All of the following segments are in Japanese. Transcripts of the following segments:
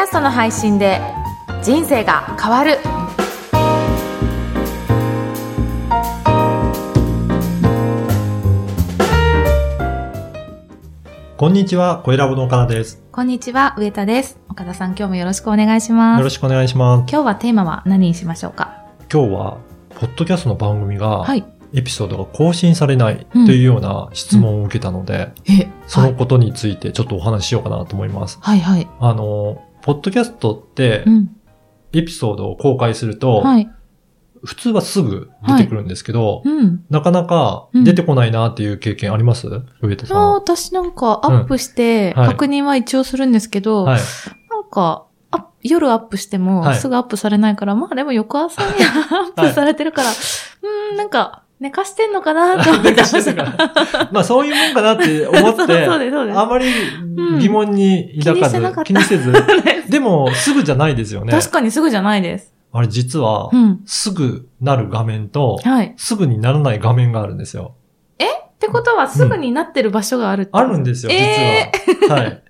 ャストの配信で人生が変わる。こんにちは、小ラボの岡田です。こんにちは上田です。岡田さん今日もよろしくお願いします。よろしくお願いします。今日はテーマは何にしましょうか？今日は、ポッドキャストの番組が、はい。エピソードが更新されないというような質問を受けたので、えそのことについてちょっとお話ししようかなと思います。はいはい。あの、ポッドキャストってう、ん。エピソードを公開すると、はい。普通はすぐ出てくるんですけど、うん。なかなか出てこないなっていう経験あります、上田さん。私なんかアップしてうん。はい。確認は一応するんですけど、はい。なんか、あ夜アップしてもはい。すぐアップされないから、まあでも翌朝にアップされてるから、うーん、なんか寝かしてんのかなと思ってました。まあそういうもんかなって思っ そうて、そうです、そうですあまり疑問に抱かず、気にしてなかった気にせず。でも、すぐじゃないですよね。確かにすぐじゃないです。あれ実はう、ん。すぐなる画面と、はい。っすぐにならない画面があるんですよ。てことはすぐになってる場所があるってあるんですよ、え実は。はい。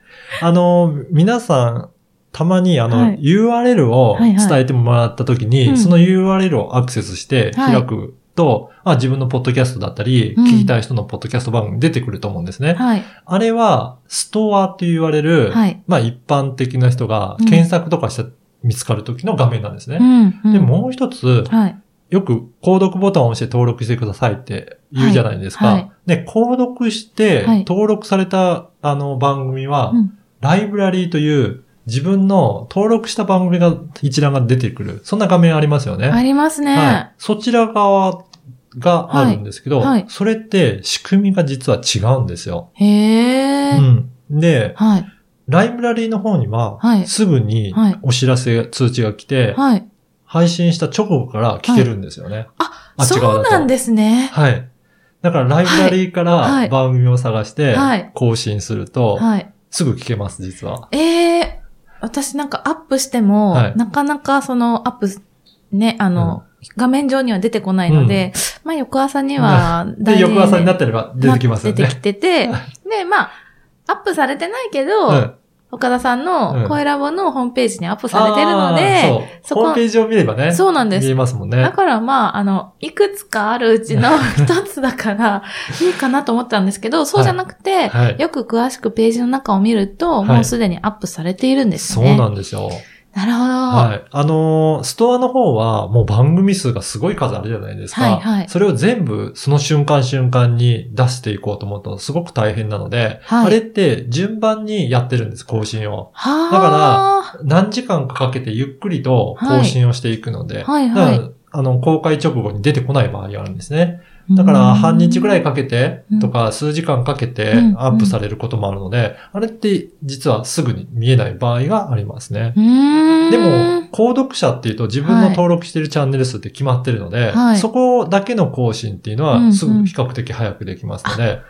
あの、皆さん、たまにあの、はい URL をはいはい伝えてもらったときに、うんその URL をアクセスしてはい開くと、あ自分のポッドキャストだったり、うん聞きたい人のポッドキャスト番組出てくると思うんですね。はい。あれは、ストアと言われる、はい。まあ一般的な人がうん検索とかして見つかる時の画面なんですね。うん。うんで、もう一つ、はい。よく購読ボタンを押して登録してくださいって言うじゃないですか。はいはいで、購読してはい登録されたあの番組は、うんライブラリーという自分の登録した番組が一覧が出てくる。そんな画面ありますよね。ありますね。はい。そちら側があるんですけど、はいはいそれって仕組みが実は違うんですよ。へえ。うん。で、はい。ライブラリーの方には、はいすぐにはいお知らせ、通知が来て、はい。配信した直後から聞けるんですよね。あ、あそうなんですね。はい。だからライブラリーかはいら番組を探してはい更新すると、はい。すぐ聞けます、実は。ええ私なんかアップしても、はいなかなかそのアップ、ね、あの、画面上には出てこないので、まあ翌朝にはで、翌朝になっってれば出てきますよね。出てきてて、で、まあ、アップされてないけど、うん岡田さんうんの声ラボのホームページにアップされてるので、そこホームページを見ればね。そうなんです見えますもんだね。からまあ、あの、いくつかあるうちの 一つだから、いいかなと思ったんですけど、そうじゃなくて、はいよく詳しくページの中を見ると、はいもうすでにアップされているんですそうね。なんですよ。なるほど。はい。あのーストアの方はもう番組数がすごい数あるじゃないですか。はいはいそれを全部その瞬間瞬間に出していこうと思うとすごく大変なので、はいあれって順番にやってるんです、更新を。はだあ。何時間かかけてゆっくりと更新をしていくので、はいはいだからあの、公開直後に出てこない場合があるんですね。だから、半日ぐらいかけてうん、とか、数時間かけてうん。アップされることもあるので、あれって実はすぐに見えない場合がありますね。でも、購読者っていうと自分の登録しているチャンネル数って決まってるので、はい。そこだけの更新っていうのはすぐ比較的早くできますので、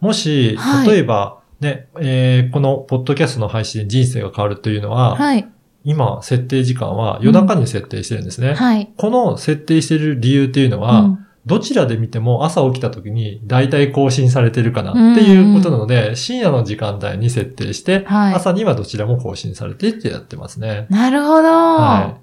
もしはい、例えば、ね、えーこのポッドキャストの配信で人生が変わるというのは、はい。今、設定時間は夜中に設定してるんですね。はい。この設定してる理由っていうのは、うんどちらで見ても朝起きた時に大体更新されてるかなっていうことなので、深夜の時間帯に設定して、はい朝にはどちらも更新されてってやってますね。なるほど。は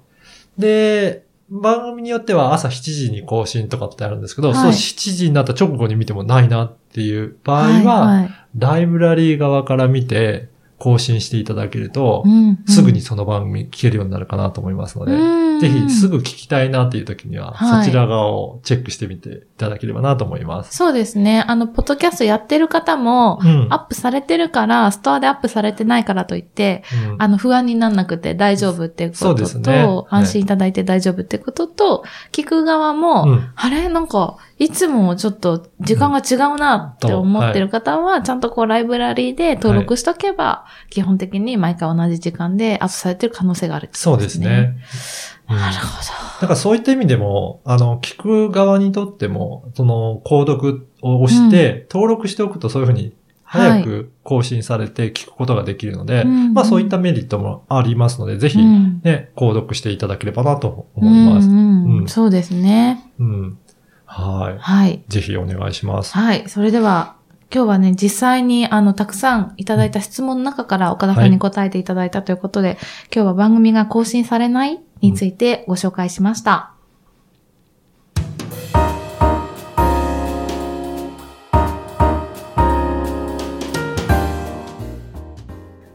い。で、番組によっては朝7時に更新とかってあるんですけど、はいそう7時になった直後に見てもないなっていう場合は、はいはいライブラリー側から見て更新していただけると、うんうん。すぐにその番組聞けるようになるかなと思いますので、うん。ぜひすぐ聞きたいなっていう時には、はい。そちら側をチェックしてみていただければなと思います。そうですね。あの、ポッドキャストやってる方も、うん。アップされてるから、ストアでアップされてないからといって、うん。あの、不安にならなくて大丈夫ってことと、ねはい安心いただいて大丈夫ってことと、聞く側も、うん。あれ？なんか、いつもちょっと時間が違うなって思ってる方は、ちゃんとこうライブラリーで登録しとけば、基本的に毎回同じ時間でアップされてる可能性があるってことそうですね。。うんなるほだからそういった意味でも、あの、聞く側にとっても、その、購読を押して、登録しておくとそういうふうに、早く更新されて聞くことができるので、うんまあそういったメリットもありますので、ぜど。ひ、うんね、購読していただければなと思います。うんうんうんそうですね。うん。はい。はい。ぜひお願いします。はい。それでは、今日はね、実際にあの、たくさんいただいた質問の中から岡田さんに答えていただいたということで、はい、今日は番組が更新されないについてご紹介しました。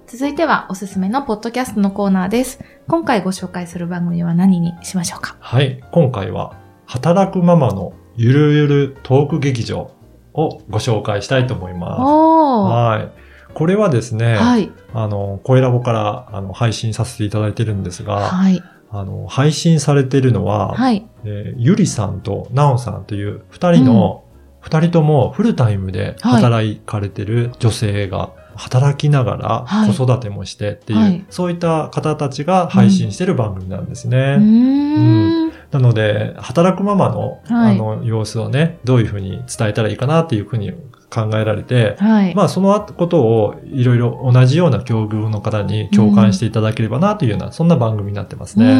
続いてはおすすめのポッドキャストのコーナーです。今回ご紹介する番組は何にしましょうか？はい。今回は、働くママのゆるゆるトーク劇場をご紹介したいと思います。はい。これはですね、はい、あの、声ラボからあの配信させていただいてるんですが、はい、あの、配信されているのは、はい、えー、ゆりさんとなおさんという二人の、二、うん、人ともフルタイムで働かれてる女性が働きながら子育てもしてっていう、はい、そういった方たちが配信してる番組なんですね。うん、なので、働くママの、あの様子をね、どういうふうに伝えたらいいかなっていうふうに考えられて、はい、まあそのことをいろいろ同じような境遇の方に共感していただければなというような、うん、そんな番組になってますね。二、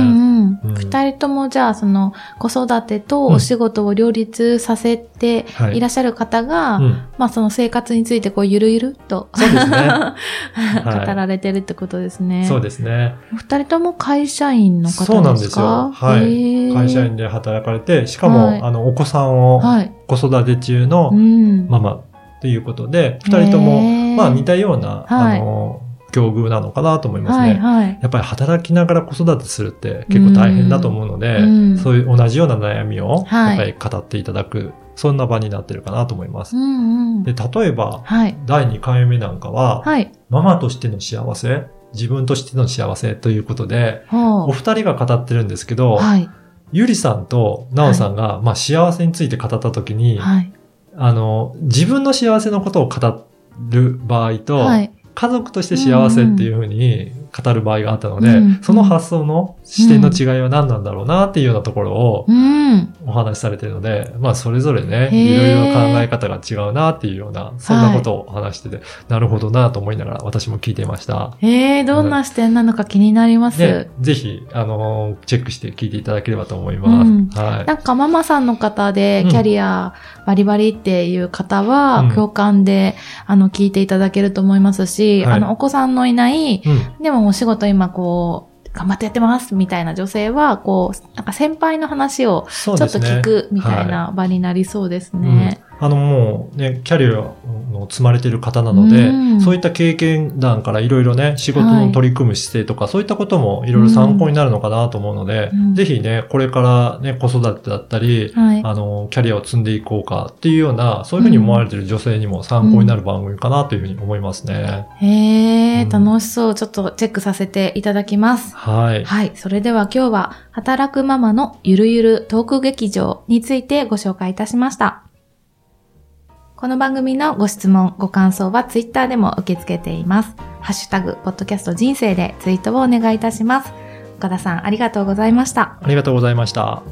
うん、人ともじゃあその子育てとお仕事を両立させてい。らっしゃる方が、うん、まあその生活についてこうゆるゆるとそうですね。語られてるってことですね。そうですね。二人とも会社員の方ですか？そうなんですよ。はい。会社員で働かれて、しかも、はい、あのお子さんを子育て中のママ、っていうことで、二人とも、まあ似たような、はい、あの、境遇なのかなと思いますね、はいはい。やっぱり働きながら子育てするって結構大変だと思うので、うん、そういう同じような悩みを、やっぱり語っていただく、そんな場になってるかなと思います。うんうん、で例えば、はい、第2回目なんかは、はい、ママとしての幸せ、自分としての幸せということで、お二人が語ってるんですけど、はい、ゆりさんとなおさんが、まあ幸せについて語ったときに、はい、あの、自分の幸せのことを語る場合と、はい、家族として幸せっていうふうに語る場合があったので、うん、その発想の視点の違いは何なんだろうなっていうようなところをお話しされているので、まあそれぞれね、いろいろ考え方が違うなっていうような、そんなことを話してて、はい、なるほどなと思いながら私も聞いていました。へえ、どんな視点なのか気になります。ね、ぜひ、あの、チェックして聞いていただければと思います。うん、はい。なんかママさんの方で、キャリアバリバリっていう方は、共感で、あの、聞いていただけると思いますし、はい、あの、お子さんのいない、でもお仕事今こう、頑張ってやってますみたいな女性は、こう、なんか先輩の話をちょっと聞くみたいな場になりそうですね。あのもうね、キャリアの積まれている方なので、うん、そういった経験談からいろいろね、仕事の取り組む姿勢とか、はい、そういったこともいろいろ参考になるのかなと思うので、うん、ぜひね、これからね、子育てだったり、はい、あの、キャリアを積んでいこうかっていうような、そういうふうに思われている女性にも参考になる番組かなというふうに思いますね。うん、へえ、楽しそう。ちょっとチェックさせていただきます。はい。はい。それでは今日は、働くママのゆるゆるトーク劇場についてご紹介いたしました。この番組のご質問、ご感想はツイッターでも受け付けています。ハッシュタグ、ポッドキャスト人生でツイートをお願いいたします。岡田さん、ありがとうございました。ありがとうございました。